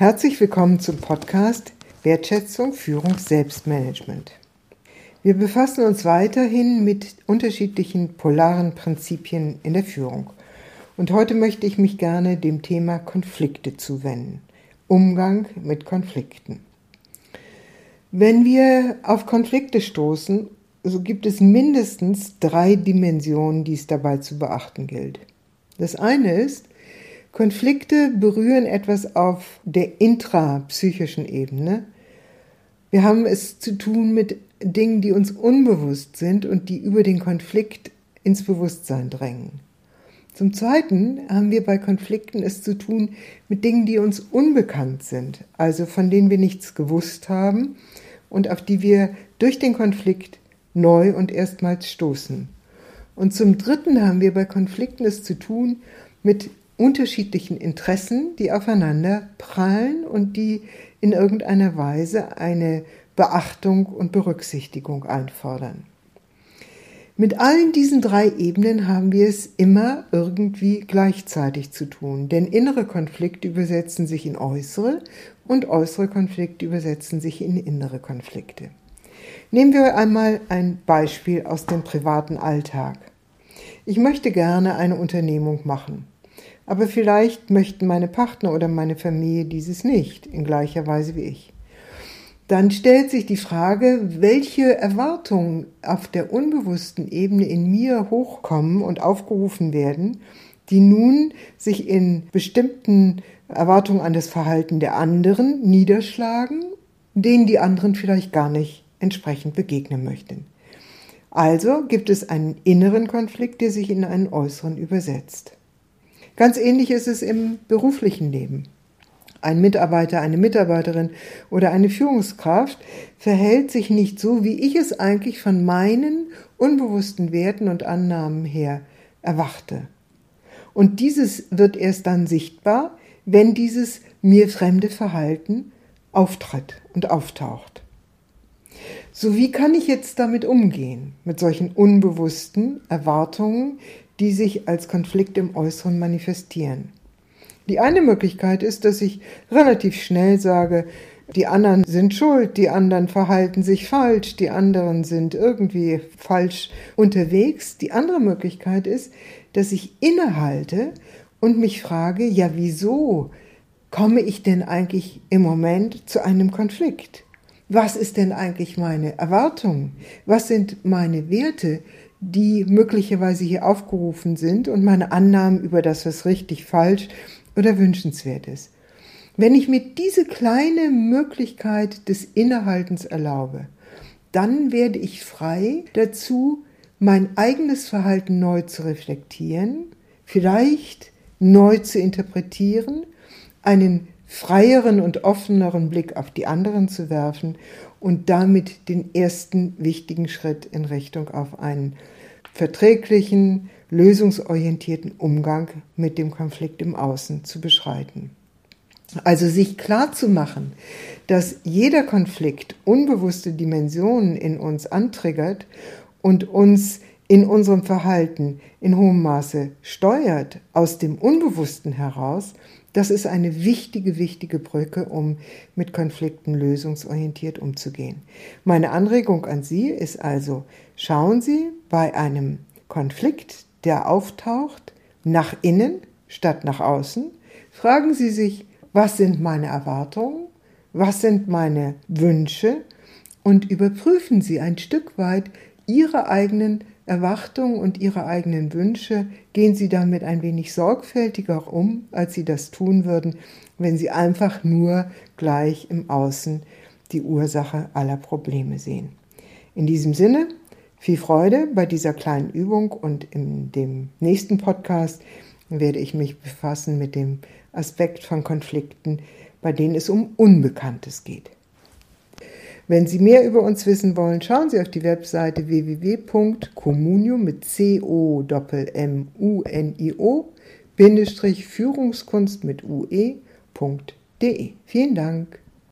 Herzlich willkommen zum Podcast Wertschätzung, Führung, Selbstmanagement. Wir befassen uns weiterhin mit unterschiedlichen polaren Prinzipien in der Führung. Und heute möchte ich mich gerne dem Thema Konflikte zuwenden. Umgang mit Konflikten. Wenn wir auf Konflikte stoßen, so gibt es mindestens drei Dimensionen, die es dabei zu beachten gilt. Das eine ist, Konflikte berühren etwas auf der intrapsychischen Ebene. Wir haben es zu tun mit Dingen, die uns unbewusst sind und die über den Konflikt ins Bewusstsein drängen. Zum Zweiten haben wir bei Konflikten es zu tun mit Dingen, die uns unbekannt sind, also von denen wir nichts gewusst haben und auf die wir durch den Konflikt neu und erstmals stoßen. Und zum Dritten haben wir bei Konflikten es zu tun mit unterschiedlichen Interessen, die aufeinander prallen und die in irgendeiner Weise eine Beachtung und Berücksichtigung einfordern. Mit allen diesen drei Ebenen haben wir es immer irgendwie gleichzeitig zu tun, denn innere Konflikte übersetzen sich in äußere und äußere Konflikte übersetzen sich in innere Konflikte. Nehmen wir einmal ein Beispiel aus dem privaten Alltag. Ich möchte gerne eine Unternehmung machen. Aber vielleicht möchten meine Partner oder meine Familie dieses nicht, in gleicher Weise wie ich. Dann stellt sich die Frage, welche Erwartungen auf der unbewussten Ebene in mir hochkommen und aufgerufen werden, die nun sich in bestimmten Erwartungen an das Verhalten der anderen niederschlagen, denen die anderen vielleicht gar nicht entsprechend begegnen möchten. Also gibt es einen inneren Konflikt, der sich in einen äußeren übersetzt. Ganz ähnlich ist es im beruflichen Leben. Ein Mitarbeiter, eine Mitarbeiterin oder eine Führungskraft verhält sich nicht so, wie ich es eigentlich von meinen unbewussten Werten und Annahmen her erwarte. Und dieses wird erst dann sichtbar, wenn dieses mir fremde Verhalten auftritt und auftaucht. So wie kann ich jetzt damit umgehen, mit solchen unbewussten Erwartungen, die sich als Konflikt im Äußeren manifestieren. Die eine Möglichkeit ist, dass ich relativ schnell sage, die anderen sind schuld, die anderen verhalten sich falsch, die anderen sind irgendwie falsch unterwegs. Die andere Möglichkeit ist, dass ich innehalte und mich frage, ja, wieso komme ich denn eigentlich im Moment zu einem Konflikt? Was ist denn eigentlich meine Erwartung? Was sind meine Werte? Die möglicherweise hier aufgerufen sind und meine Annahmen über das, was richtig, falsch oder wünschenswert ist. Wenn ich mir diese kleine Möglichkeit des Innehaltens erlaube, dann werde ich frei dazu, mein eigenes Verhalten neu zu reflektieren, vielleicht neu zu interpretieren, einen freieren und offeneren Blick auf die anderen zu werfen und damit den ersten wichtigen Schritt in Richtung auf einen verträglichen, lösungsorientierten Umgang mit dem Konflikt im Außen zu beschreiten. Also sich klar zu machen, dass jeder Konflikt unbewusste Dimensionen in uns antriggert und uns in unserem Verhalten in hohem Maße steuert aus dem Unbewussten heraus, das ist eine wichtige, wichtige Brücke, um mit Konflikten lösungsorientiert umzugehen. Meine Anregung an Sie ist also, schauen Sie bei einem Konflikt, der auftaucht, nach innen statt nach außen. Fragen Sie sich, was sind meine Erwartungen? Was sind meine Wünsche? Und überprüfen Sie ein Stück weit Ihre eigenen Erwartungen und ihre eigenen Wünsche, gehen sie damit ein wenig sorgfältiger um, als sie das tun würden, wenn sie einfach nur gleich im Außen die Ursache aller Probleme sehen. In diesem Sinne, viel Freude bei dieser kleinen Übung und in dem nächsten Podcast werde ich mich befassen mit dem Aspekt von Konflikten, bei denen es um Unbekanntes geht. Wenn Sie mehr über uns wissen wollen, schauen Sie auf die Webseite www.communio mit c o m u n i o Führungskunst mit ue.de. Vielen Dank.